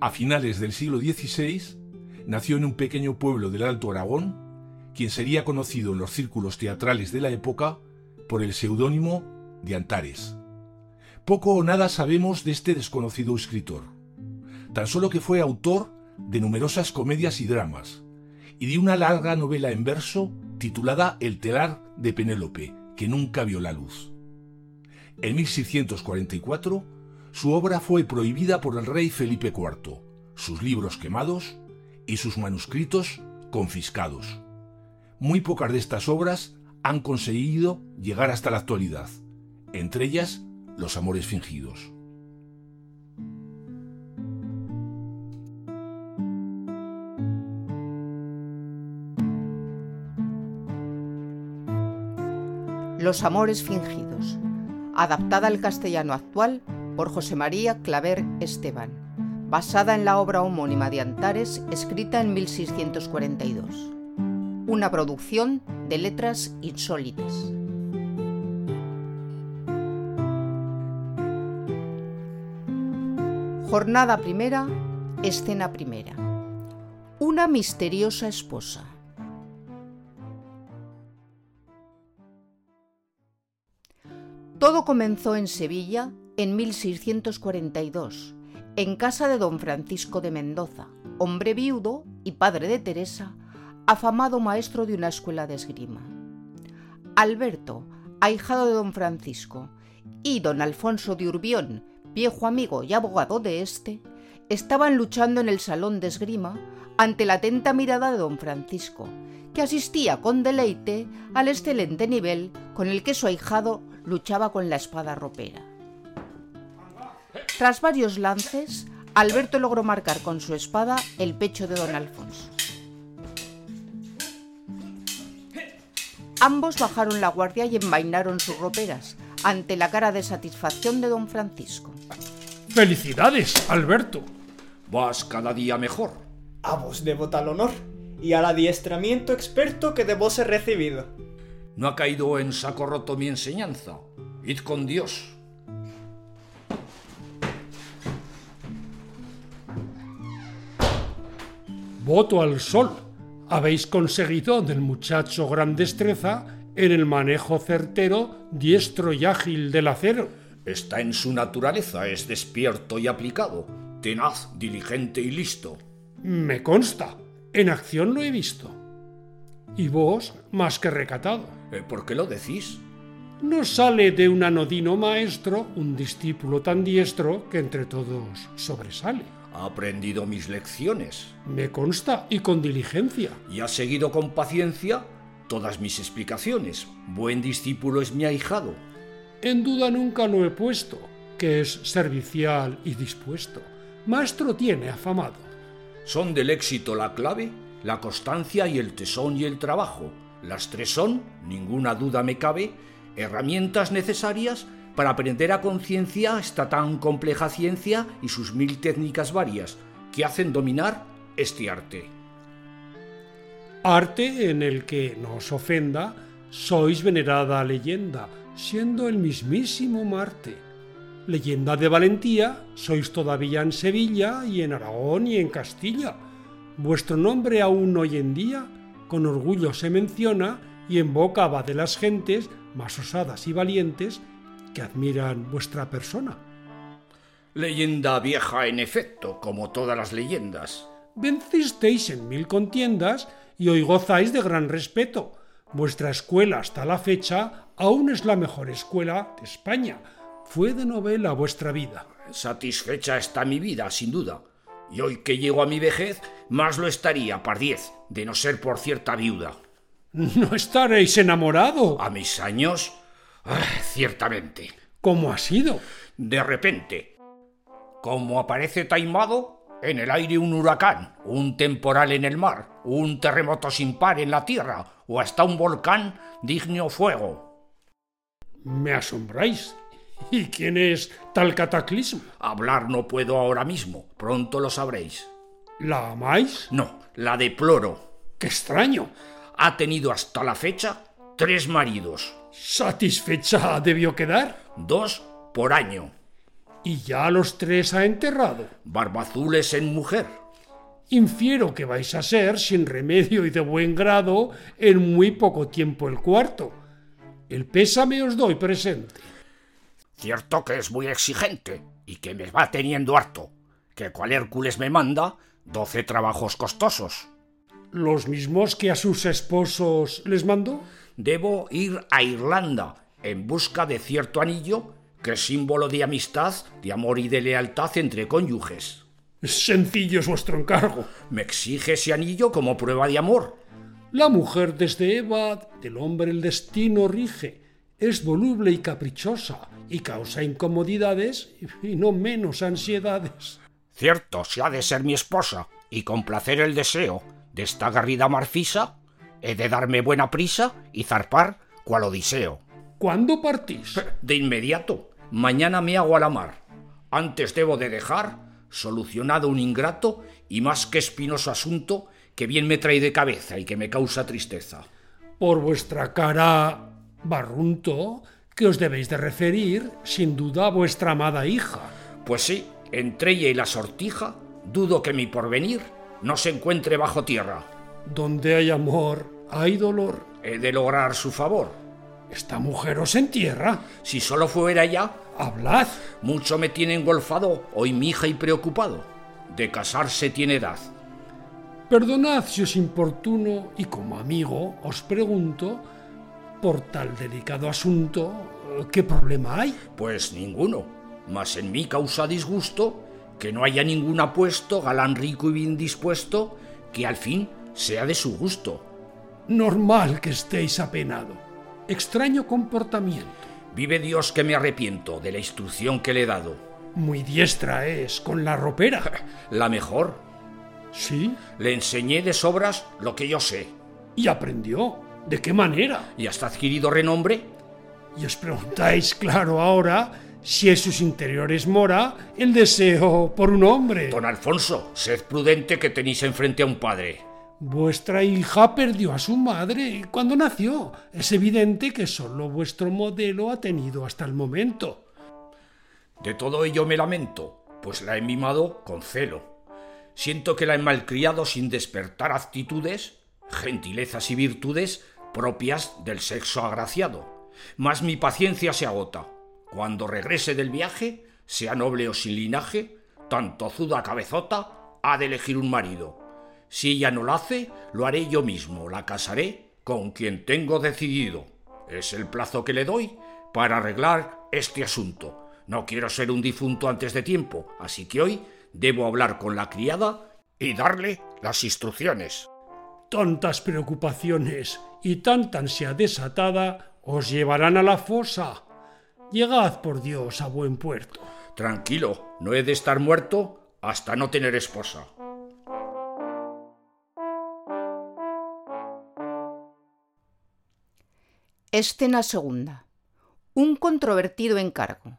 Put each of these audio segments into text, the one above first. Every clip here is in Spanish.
A finales del siglo XVI, nació en un pequeño pueblo del Alto Aragón, quien sería conocido en los círculos teatrales de la época por el seudónimo de Antares. Poco o nada sabemos de este desconocido escritor, tan solo que fue autor de numerosas comedias y dramas, y de una larga novela en verso titulada El telar de Penélope, que nunca vio la luz. En 1644, su obra fue prohibida por el rey Felipe IV, sus libros quemados y sus manuscritos confiscados. Muy pocas de estas obras han conseguido llegar hasta la actualidad, entre ellas Los Amores Fingidos. Los Amores Fingidos, adaptada al castellano actual por José María Claver Esteban, basada en la obra homónima de Antares escrita en 1642. Una producción de letras insólitas. Jornada primera, escena primera. Una misteriosa esposa. Todo comenzó en Sevilla en 1642, en casa de don Francisco de Mendoza, hombre viudo y padre de Teresa, afamado maestro de una escuela de esgrima. Alberto, ahijado de don Francisco, y don Alfonso de Urbión, viejo amigo y abogado de éste, estaban luchando en el salón de esgrima ante la atenta mirada de don Francisco, que asistía con deleite al excelente nivel con el que su ahijado luchaba con la espada ropera. Tras varios lances, Alberto logró marcar con su espada el pecho de don Alfonso. Ambos bajaron la guardia y envainaron sus roperas ante la cara de satisfacción de don Francisco. ¡Felicidades, Alberto! Vas cada día mejor. A vos debo tal honor y al adiestramiento experto que de vos he recibido. No ha caído en saco roto mi enseñanza. Id con Dios. Voto al sol. Habéis conseguido del muchacho gran destreza en el manejo certero, diestro y ágil del acero. Está en su naturaleza, es despierto y aplicado, tenaz, diligente y listo. Me consta. En acción lo he visto. Y vos, más que recatado. Eh, ¿Por qué lo decís? No sale de un anodino maestro un discípulo tan diestro que entre todos sobresale. Ha aprendido mis lecciones. Me consta y con diligencia. Y ha seguido con paciencia todas mis explicaciones. Buen discípulo es mi ahijado. En duda nunca lo he puesto, que es servicial y dispuesto. Maestro tiene afamado. Son del éxito la clave, la constancia y el tesón y el trabajo. Las tres son, ninguna duda me cabe, herramientas necesarias para aprender a conciencia esta tan compleja ciencia y sus mil técnicas varias que hacen dominar este arte. Arte en el que, no os ofenda, sois venerada leyenda, siendo el mismísimo Marte. Leyenda de valentía, sois todavía en Sevilla y en Aragón y en Castilla. Vuestro nombre aún hoy en día con orgullo se menciona y en boca va de las gentes más osadas y valientes que admiran vuestra persona. Leyenda vieja en efecto, como todas las leyendas. Vencisteis en mil contiendas y hoy gozáis de gran respeto. Vuestra escuela hasta la fecha aún es la mejor escuela de España. Fue de novela vuestra vida. Satisfecha está mi vida, sin duda. Y hoy que llego a mi vejez, más lo estaría, par diez, de no ser por cierta viuda. ¿No estaréis enamorado? A mis años, ah, ciertamente. ¿Cómo ha sido? De repente, como aparece taimado, en el aire un huracán, un temporal en el mar, un terremoto sin par en la tierra, o hasta un volcán digno fuego. Me asombráis. ¿Y quién es tal cataclismo? Hablar no puedo ahora mismo, pronto lo sabréis. ¿La amáis? No, la deploro. ¡Qué extraño! Ha tenido hasta la fecha tres maridos. ¿Satisfecha debió quedar? Dos por año. Y ya los tres ha enterrado. Barbazules en mujer. Infiero que vais a ser, sin remedio y de buen grado, en muy poco tiempo el cuarto. El pésame os doy presente. Cierto que es muy exigente y que me va teniendo harto, que cual Hércules me manda doce trabajos costosos. ¿Los mismos que a sus esposos les mandó? Debo ir a Irlanda en busca de cierto anillo que es símbolo de amistad, de amor y de lealtad entre cónyuges. Sencillo es vuestro encargo. Me exige ese anillo como prueba de amor. La mujer desde Eva, del hombre el destino rige, es voluble y caprichosa, y causa incomodidades y no menos ansiedades. Cierto, si ha de ser mi esposa, y complacer el deseo de esta garrida marfisa, he de darme buena prisa y zarpar cual Odiseo. ¿Cuándo partís? De inmediato. Mañana me hago a la mar. Antes debo de dejar solucionado un ingrato y más que espinoso asunto que bien me trae de cabeza y que me causa tristeza. Por vuestra cara barrunto, que os debéis de referir, sin duda, a vuestra amada hija. Pues sí, entre ella y la sortija, dudo que mi porvenir no se encuentre bajo tierra. Donde hay amor, hay dolor. He de lograr su favor. Esta mujer os entierra. Si solo fuera ella, Hablad. mucho me tiene engolfado hoy mi hija y preocupado. De casarse tiene edad. Perdonad si os importuno y como amigo os pregunto, por tal delicado asunto, ¿qué problema hay? Pues ninguno. Mas en mí causa disgusto que no haya ningún apuesto, galán rico y bien dispuesto, que al fin sea de su gusto. Normal que estéis apenado. Extraño comportamiento. Vive Dios que me arrepiento de la instrucción que le he dado. Muy diestra es, con la ropera. La mejor. ¿Sí? Le enseñé de sobras lo que yo sé. Y aprendió. ¿De qué manera? Y hasta adquirido renombre. Y os preguntáis, claro, ahora, si en sus interiores mora el deseo por un hombre. Don Alfonso, sed prudente que tenéis enfrente a un padre. Vuestra hija perdió a su madre cuando nació. Es evidente que solo vuestro modelo ha tenido hasta el momento. De todo ello me lamento, pues la he mimado con celo. Siento que la he malcriado sin despertar actitudes, gentilezas y virtudes propias del sexo agraciado. Mas mi paciencia se agota. Cuando regrese del viaje, sea noble o sin linaje, tan tozuda cabezota ha de elegir un marido. Si ella no lo hace, lo haré yo mismo, la casaré con quien tengo decidido. Es el plazo que le doy para arreglar este asunto. No quiero ser un difunto antes de tiempo, así que hoy debo hablar con la criada y darle las instrucciones. Tantas preocupaciones y tanta ansia desatada os llevarán a la fosa. Llegad, por Dios, a buen puerto. Tranquilo, no he de estar muerto hasta no tener esposa. Escena segunda. Un controvertido encargo.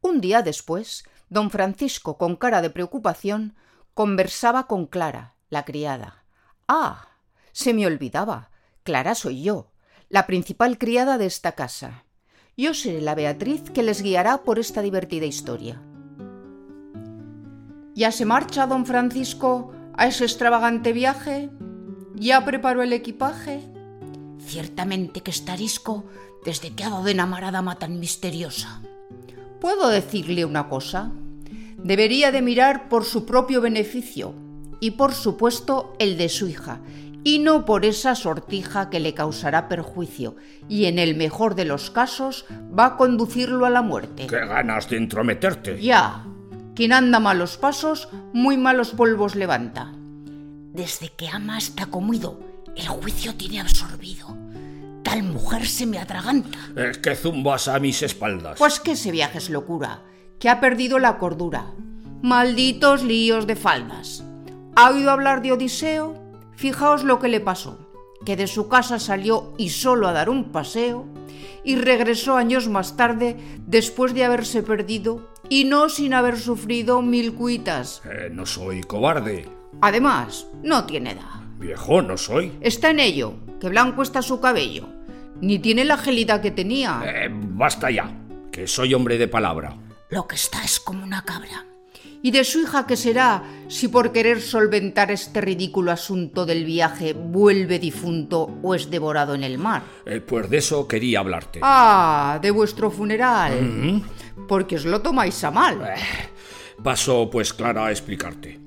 Un día después, don Francisco, con cara de preocupación, conversaba con Clara, la criada. Ah, se me olvidaba. Clara soy yo, la principal criada de esta casa. Yo seré la Beatriz que les guiará por esta divertida historia. ¿Ya se marcha don Francisco a ese extravagante viaje? ¿Ya preparó el equipaje? Ciertamente que está arisco desde que ha dado en amar a dama tan misteriosa. ¿Puedo decirle una cosa? Debería de mirar por su propio beneficio y por supuesto el de su hija, y no por esa sortija que le causará perjuicio y en el mejor de los casos va a conducirlo a la muerte. ¡Qué ganas de entrometerte! Ya, quien anda malos pasos, muy malos polvos levanta. Desde que ama está comido, el juicio tiene absorbido. Tal mujer se me atraganta. Es que zumbas a mis espaldas. Pues que ese viaje es locura, que ha perdido la cordura. Malditos líos de faldas. ¿Ha oído hablar de Odiseo? Fijaos lo que le pasó, que de su casa salió y solo a dar un paseo, y regresó años más tarde después de haberse perdido y no sin haber sufrido mil cuitas. Eh, no soy cobarde. Además, no tiene edad. Viejo no soy. Está en ello, que blanco está su cabello. Ni tiene la gelida que tenía. Eh, basta ya. Que soy hombre de palabra. Lo que está es como una cabra. ¿Y de su hija qué será si por querer solventar este ridículo asunto del viaje vuelve difunto o es devorado en el mar? Eh, pues de eso quería hablarte. Ah, de vuestro funeral. Porque os lo tomáis a mal. Paso, pues, Clara, a explicarte.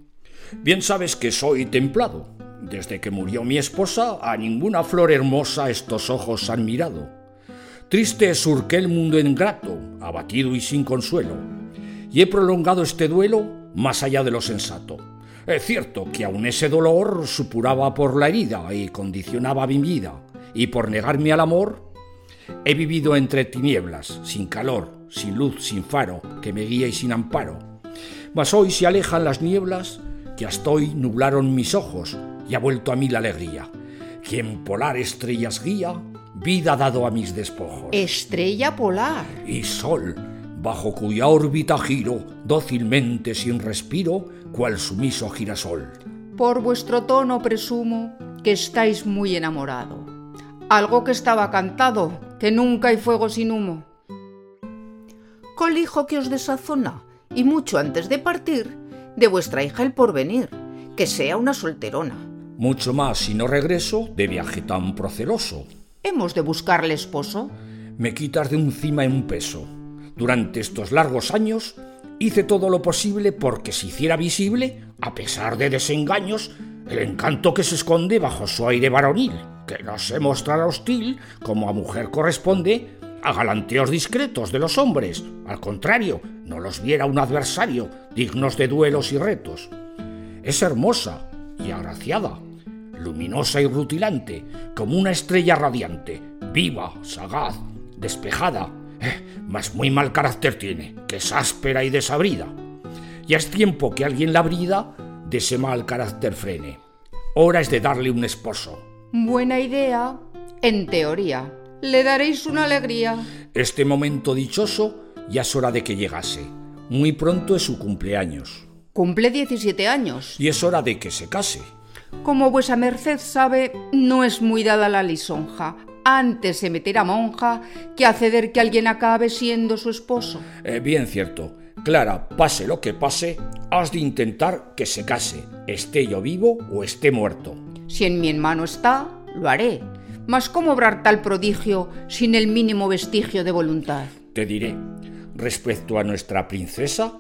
Bien sabes que soy templado. Desde que murió mi esposa, a ninguna flor hermosa estos ojos han mirado. Triste surqué el mundo ingrato, abatido y sin consuelo, y he prolongado este duelo más allá de lo sensato. Es cierto que aun ese dolor supuraba por la herida y condicionaba mi vida, y por negarme al amor, he vivido entre tinieblas, sin calor, sin luz, sin faro, que me guía y sin amparo. Mas hoy se alejan las nieblas que hasta hoy nublaron mis ojos y ha vuelto a mí la alegría. Quien polar estrellas guía, vida ha dado a mis despojos. Estrella polar. Y sol, bajo cuya órbita giro, dócilmente sin respiro, cual sumiso girasol. Por vuestro tono presumo que estáis muy enamorado. Algo que estaba cantado, que nunca hay fuego sin humo. Colijo que os desazona, y mucho antes de partir, de vuestra hija el porvenir, que sea una solterona. Mucho más si no regreso de viaje tan proceloso. ¿Hemos de buscarle esposo? Me quitas de encima en un peso. Durante estos largos años hice todo lo posible porque se hiciera visible, a pesar de desengaños, el encanto que se esconde bajo su aire varonil, que no se mostrara hostil, como a mujer corresponde, a galanteos discretos de los hombres. Al contrario, no los viera un adversario, dignos de duelos y retos. Es hermosa y agraciada, luminosa y rutilante, como una estrella radiante, viva, sagaz, despejada, eh, mas muy mal carácter tiene, que es áspera y desabrida. Ya es tiempo que alguien la brida de ese mal carácter frene. Hora es de darle un esposo. Buena idea, en teoría. Le daréis una alegría. Este momento dichoso ya es hora de que llegase. Muy pronto es su cumpleaños. Cumple 17 años. Y es hora de que se case. Como vuesa merced sabe, no es muy dada la lisonja. Antes se meterá monja que acceder que alguien acabe siendo su esposo. Eh, bien cierto. Clara, pase lo que pase, has de intentar que se case, esté yo vivo o esté muerto. Si en mi mano está, lo haré. Mas ¿cómo obrar tal prodigio sin el mínimo vestigio de voluntad? Te diré, respecto a nuestra princesa,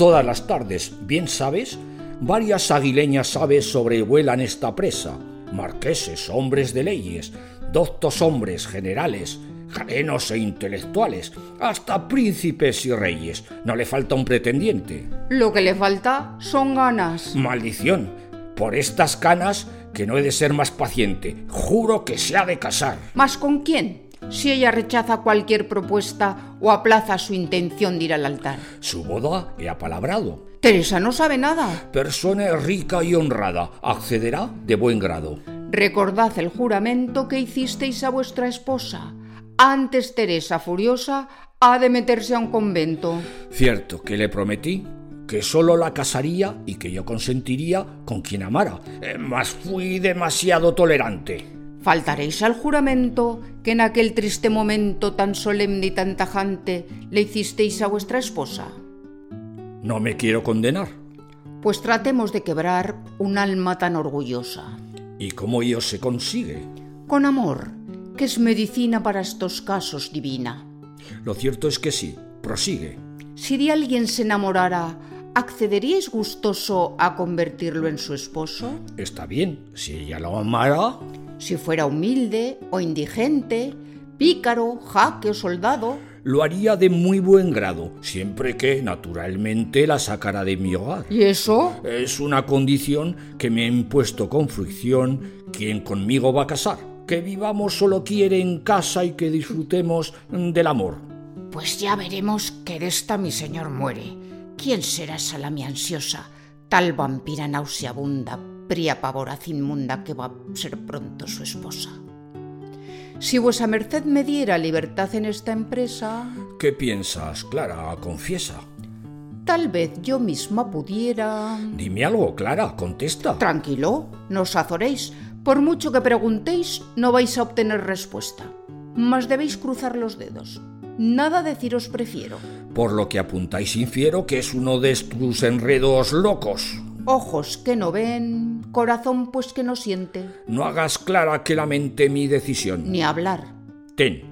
todas las tardes, bien sabes, varias aguileñas aves sobrevuelan esta presa, marqueses, hombres de leyes, doctos hombres generales, jarenos e intelectuales, hasta príncipes y reyes. No le falta un pretendiente. Lo que le falta son ganas. Maldición, por estas canas que no he de ser más paciente. Juro que se ha de casar. ¿Mas con quién? Si ella rechaza cualquier propuesta o aplaza su intención de ir al altar. Su boda he apalabrado. Teresa no sabe nada. Persona rica y honrada, accederá de buen grado. Recordad el juramento que hicisteis a vuestra esposa. Antes Teresa, furiosa, ha de meterse a un convento. Cierto que le prometí que solo la casaría y que yo consentiría con quien amara, eh, mas fui demasiado tolerante. ¿Faltaréis al juramento que en aquel triste momento tan solemne y tan tajante le hicisteis a vuestra esposa? No me quiero condenar. Pues tratemos de quebrar un alma tan orgullosa. ¿Y cómo ello se consigue? Con amor, que es medicina para estos casos divina. Lo cierto es que sí, prosigue. Si de alguien se enamorara, ¿accederíais gustoso a convertirlo en su esposo? Está bien, si ella lo amara. Si fuera humilde o indigente, pícaro, jaque o soldado, Lo haría de muy buen grado, siempre que, naturalmente, la sacara de mi hogar. ¿y eso? Es una condición que me ha impuesto con fricción quien conmigo va a casar. Que vivamos solo quiere en casa y que disfrutemos del amor. Pues ya veremos que de esta mi señor muere. ¿Quién será esa la mi ansiosa, tal vampira nauseabunda, fría pavoraz inmunda que va a ser pronto su esposa? Si vuesa merced me diera libertad en esta empresa, ¿Qué piensas, Clara? Confiesa. tal vez yo misma pudiera... Dime algo, Clara, contesta. Tranquilo, no os azoréis. Por mucho que preguntéis, no vais a obtener respuesta. Mas debéis cruzar los dedos. Nada deciros prefiero. Por lo que apuntáis infiero que es uno de tus enredos locos. Ojos que no ven, corazón pues que no siente. No hagas clara que lamente mi decisión. Ni hablar. Ten,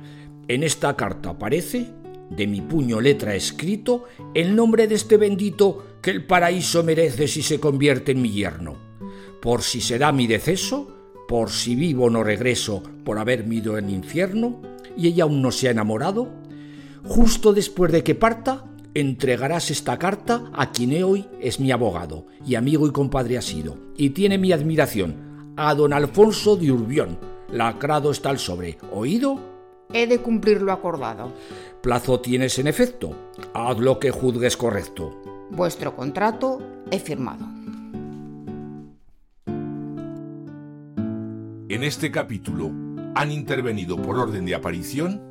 en esta carta aparece, de mi puño letra escrito, el nombre de este bendito que el paraíso merece si se convierte en mi yerno. Por si será mi deceso, por si vivo no regreso por haber ido en infierno, y ella aún no se ha enamorado, justo después de que parta, entregarás esta carta a quien hoy es mi abogado, y amigo y compadre ha sido, y tiene mi admiración, a don Alfonso de Urbión. Lacrado está el sobre. ¿Oído? He de cumplir lo acordado. Plazo tienes en efecto. Haz lo que juzgues correcto. Vuestro contrato he firmado. En este capítulo han intervenido por orden de aparición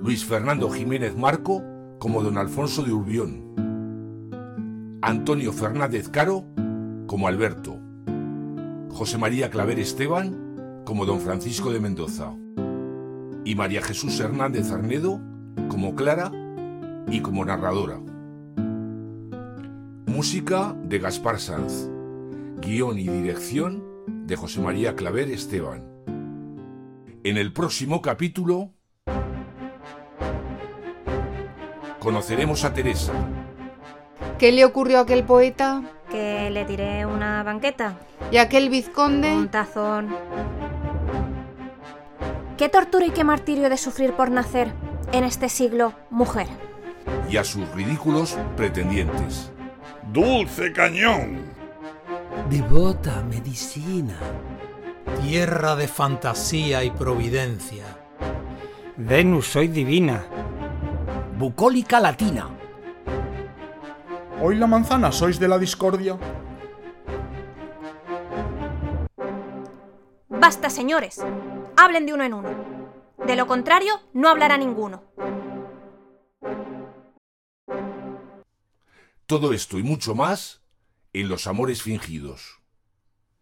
Luis Fernando Jiménez Marco como don Alfonso de Urbión, Antonio Fernández Caro como Alberto, José María Claver Esteban como don Francisco de Mendoza y María Jesús Hernández Arnedo como Clara y como narradora. Música de Gaspar Sanz. Guión y dirección de José María Claver Esteban. En el próximo capítulo conoceremos a Teresa. ¿Qué le ocurrió a aquel poeta? Que le tiré una banqueta. ¿Y a aquel vizconde? Un tazón. ¿Qué tortura y qué martirio de sufrir por nacer en este siglo mujer? Y a sus ridículos pretendientes. Dulce cañón. Devota medicina. Tierra de fantasía y providencia. Venus, soy divina. Bucólica latina. Hoy la manzana sois de la discordia. Basta, señores. Hablen de uno en uno. De lo contrario, no hablará ninguno. Todo esto y mucho más en Los Amores Fingidos.